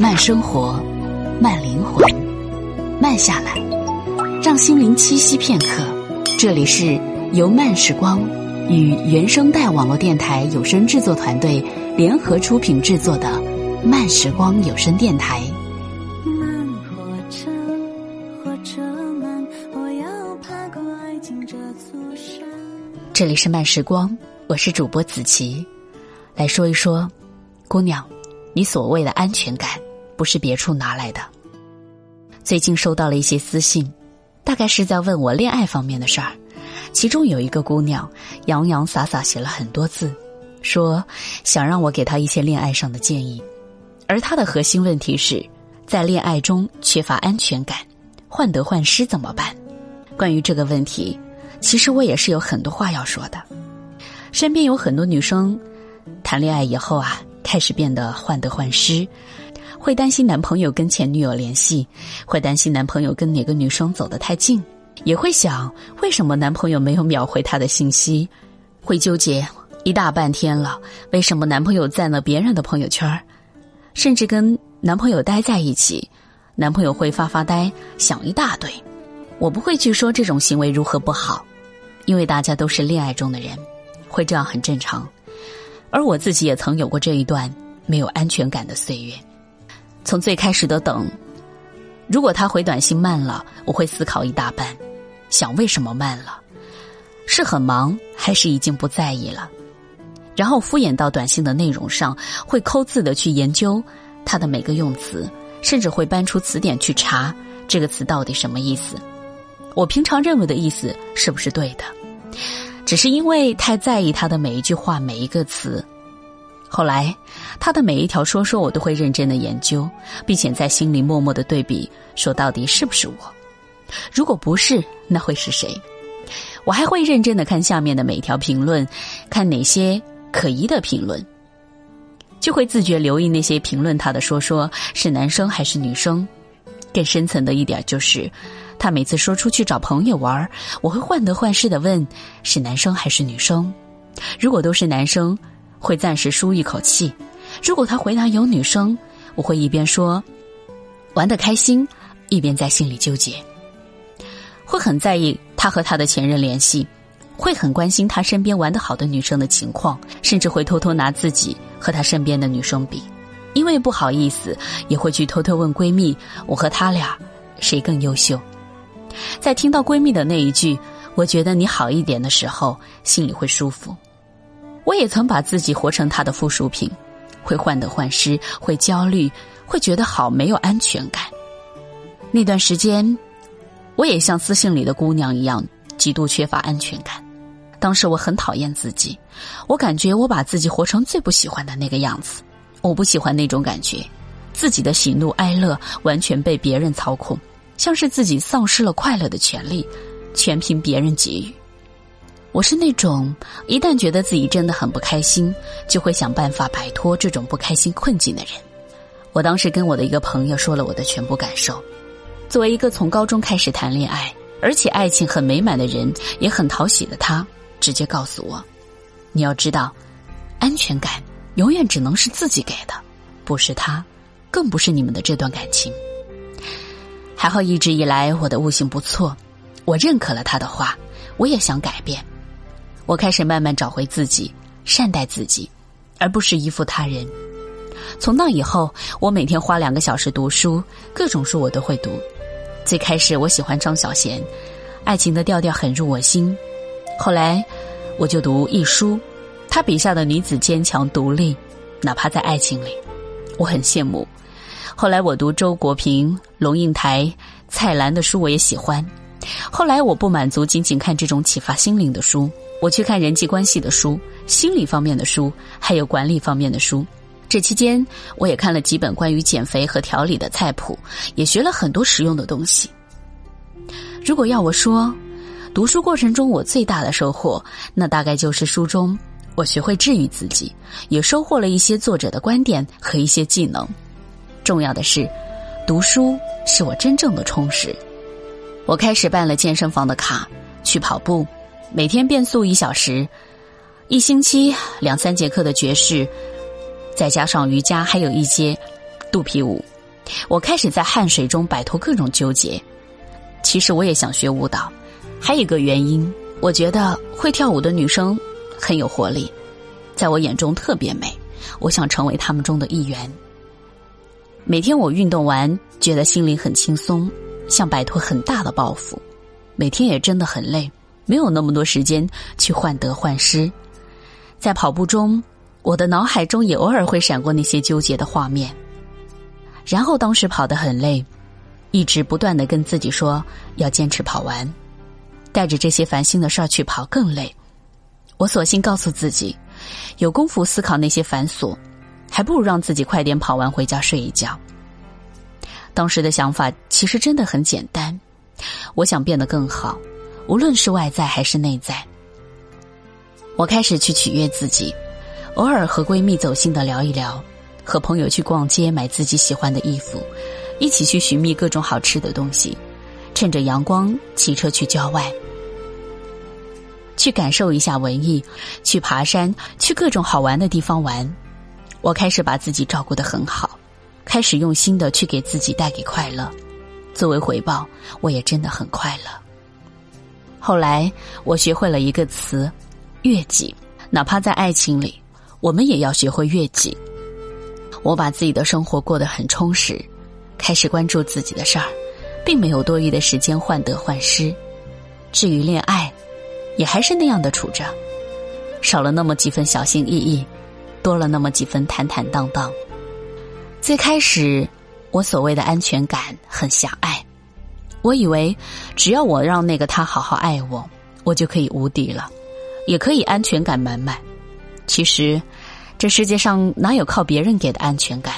慢生活，慢灵魂，慢下来，让心灵栖息片刻。这里是由慢时光与原声带网络电台有声制作团队联合出品制作的慢时光有声电台。慢火车，火车慢，我要爬过爱情这座山。这里是慢时光，我是主播子琪，来说一说，姑娘，你所谓的安全感不是别处拿来的。最近收到了一些私信，大概是在问我恋爱方面的事儿。其中有一个姑娘洋洋洒洒写了很多字，说想让我给她一些恋爱上的建议。而她的核心问题是，在恋爱中缺乏安全感，患得患失怎么办？关于这个问题，其实我也是有很多话要说的。身边有很多女生谈恋爱以后啊，开始变得患得患失，会担心男朋友跟前女友联系，会担心男朋友跟哪个女生走得太近，也会想为什么男朋友没有秒回她的信息，会纠结一大半天了，为什么男朋友赞了别人的朋友圈，甚至跟男朋友待在一起，男朋友会发发呆，想一大堆。我不会去说这种行为如何不好，因为大家都是恋爱中的人，会这样很正常。而我自己也曾有过这一段没有安全感的岁月。从最开始的等，如果他回短信慢了，我会思考一大半，想为什么慢了，是很忙还是已经不在意了？然后敷衍到短信的内容上，会抠字的去研究他的每个用词，甚至会搬出词典去查这个词到底什么意思。我平常认为的意思是不是对的？只是因为太在意他的每一句话、每一个词。后来，他的每一条说说，我都会认真的研究，并且在心里默默的对比，说到底是不是我？如果不是，那会是谁？我还会认真的看下面的每一条评论，看哪些可疑的评论，就会自觉留意那些评论他的说说是男生还是女生。更深层的一点就是。他每次说出去找朋友玩，我会患得患失的问是男生还是女生。如果都是男生，会暂时舒一口气；如果他回答有女生，我会一边说玩得开心，一边在心里纠结。会很在意他和他的前任联系，会很关心他身边玩得好的女生的情况，甚至会偷偷拿自己和他身边的女生比，因为不好意思，也会去偷偷问闺蜜：我和他俩谁更优秀？在听到闺蜜的那一句“我觉得你好一点”的时候，心里会舒服。我也曾把自己活成他的附属品，会患得患失，会焦虑，会觉得好没有安全感。那段时间，我也像私信里的姑娘一样，极度缺乏安全感。当时我很讨厌自己，我感觉我把自己活成最不喜欢的那个样子。我不喜欢那种感觉，自己的喜怒哀乐完全被别人操控。像是自己丧失了快乐的权利，全凭别人给予。我是那种一旦觉得自己真的很不开心，就会想办法摆脱这种不开心困境的人。我当时跟我的一个朋友说了我的全部感受。作为一个从高中开始谈恋爱，而且爱情很美满的人，也很讨喜的他，直接告诉我：“你要知道，安全感永远只能是自己给的，不是他，更不是你们的这段感情。”还好一直以来我的悟性不错，我认可了他的话，我也想改变。我开始慢慢找回自己，善待自己，而不是依附他人。从那以后，我每天花两个小时读书，各种书我都会读。最开始我喜欢张小娴，爱情的调调很入我心。后来我就读一书，他笔下的女子坚强独立，哪怕在爱情里，我很羡慕。后来我读周国平、龙应台、蔡澜的书，我也喜欢。后来我不满足仅仅看这种启发心灵的书，我去看人际关系的书、心理方面的书，还有管理方面的书。这期间，我也看了几本关于减肥和调理的菜谱，也学了很多实用的东西。如果要我说，读书过程中我最大的收获，那大概就是书中我学会治愈自己，也收获了一些作者的观点和一些技能。重要的是，读书是我真正的充实。我开始办了健身房的卡，去跑步，每天变速一小时，一星期两三节课的爵士，再加上瑜伽，还有一些肚皮舞。我开始在汗水中摆脱各种纠结。其实我也想学舞蹈，还有一个原因，我觉得会跳舞的女生很有活力，在我眼中特别美。我想成为他们中的一员。每天我运动完，觉得心里很轻松，像摆脱很大的包袱。每天也真的很累，没有那么多时间去患得患失。在跑步中，我的脑海中也偶尔会闪过那些纠结的画面。然后当时跑得很累，一直不断的跟自己说要坚持跑完，带着这些烦心的事儿去跑更累。我索性告诉自己，有功夫思考那些繁琐，还不如让自己快点跑完回家睡一觉。当时的想法其实真的很简单，我想变得更好，无论是外在还是内在。我开始去取悦自己，偶尔和闺蜜走心的聊一聊。和朋友去逛街买自己喜欢的衣服，一起去寻觅各种好吃的东西，趁着阳光骑车去郊外，去感受一下文艺，去爬山，去各种好玩的地方玩。我开始把自己照顾得很好，开始用心的去给自己带给快乐。作为回报，我也真的很快乐。后来我学会了一个词——悦己。哪怕在爱情里，我们也要学会悦己。我把自己的生活过得很充实，开始关注自己的事儿，并没有多余的时间患得患失。至于恋爱，也还是那样的处着，少了那么几分小心翼翼，多了那么几分坦坦荡荡。最开始，我所谓的安全感很狭，我以为只要我让那个他好好爱我，我就可以无敌了，也可以安全感满满。其实。这世界上哪有靠别人给的安全感？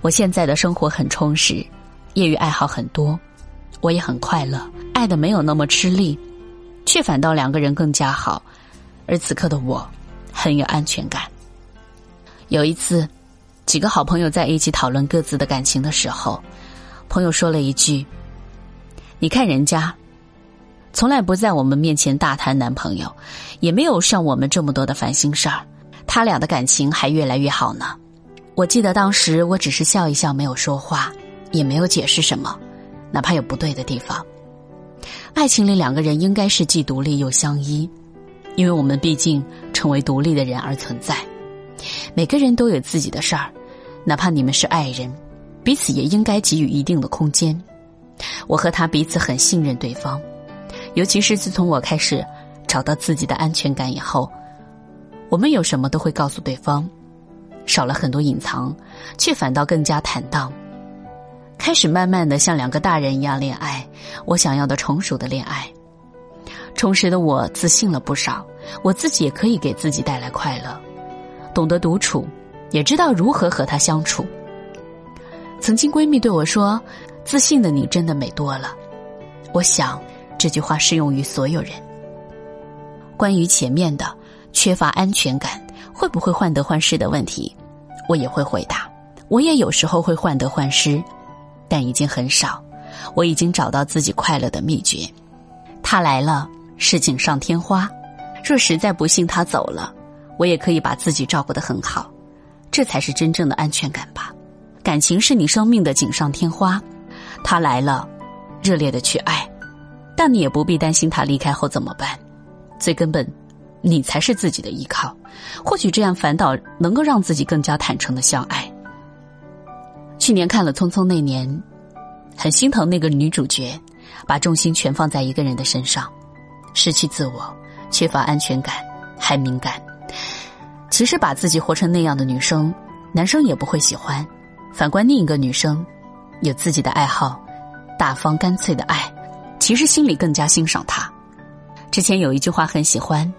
我现在的生活很充实，业余爱好很多，我也很快乐，爱的没有那么吃力，却反倒两个人更加好。而此刻的我，很有安全感。有一次，几个好朋友在一起讨论各自的感情的时候，朋友说了一句：“你看人家，从来不在我们面前大谈男朋友，也没有上我们这么多的烦心事儿。”他俩的感情还越来越好呢。我记得当时我只是笑一笑，没有说话，也没有解释什么，哪怕有不对的地方。爱情里两个人应该是既独立又相依，因为我们毕竟成为独立的人而存在。每个人都有自己的事儿，哪怕你们是爱人，彼此也应该给予一定的空间。我和他彼此很信任对方，尤其是自从我开始找到自己的安全感以后。我们有什么都会告诉对方，少了很多隐藏，却反倒更加坦荡。开始慢慢的像两个大人一样恋爱，我想要的成熟的恋爱。充实的我自信了不少，我自己也可以给自己带来快乐，懂得独处，也知道如何和他相处。曾经闺蜜对我说：“自信的你真的美多了。”我想这句话适用于所有人。关于前面的。缺乏安全感会不会患得患失的问题，我也会回答。我也有时候会患得患失，但已经很少。我已经找到自己快乐的秘诀。他来了是锦上添花，若实在不幸他走了，我也可以把自己照顾得很好。这才是真正的安全感吧。感情是你生命的锦上添花，他来了，热烈的去爱，但你也不必担心他离开后怎么办。最根本。你才是自己的依靠，或许这样反倒能够让自己更加坦诚的相爱。去年看了《匆匆那年》，很心疼那个女主角，把重心全放在一个人的身上，失去自我，缺乏安全感，还敏感。其实把自己活成那样的女生，男生也不会喜欢。反观另一个女生，有自己的爱好，大方干脆的爱，其实心里更加欣赏他。之前有一句话很喜欢。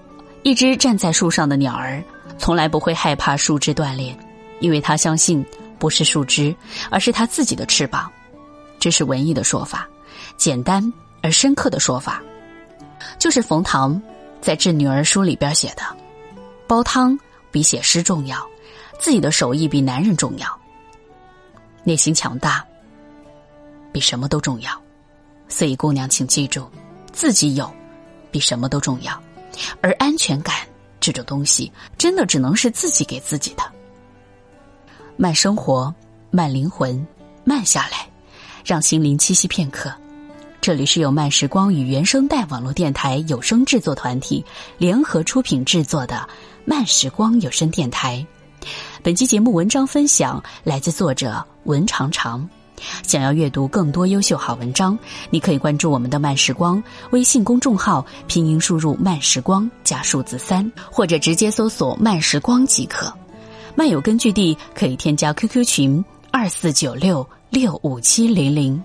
一只站在树上的鸟儿，从来不会害怕树枝断裂，因为他相信不是树枝，而是他自己的翅膀。这是文艺的说法，简单而深刻的说法，就是冯唐在《致女儿书》里边写的：“煲汤比写诗重要，自己的手艺比男人重要，内心强大比什么都重要。”所以，姑娘，请记住，自己有比什么都重要。而安全感这种东西，真的只能是自己给自己的。慢生活，慢灵魂，慢下来，让心灵栖息片刻。这里是由慢时光与原声带网络电台有声制作团体联合出品制作的慢时光有声电台。本期节目文章分享来自作者文长长。想要阅读更多优秀好文章，你可以关注我们的慢时光微信公众号，拼音输入“慢时光”加数字三，或者直接搜索“慢时光”即可。漫友根据地可以添加 QQ 群二四九六六五七零零。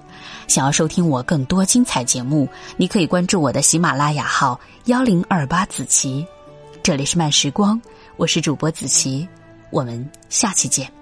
想要收听我更多精彩节目，你可以关注我的喜马拉雅号幺零二八子琪。这里是慢时光，我是主播子琪，我们下期见。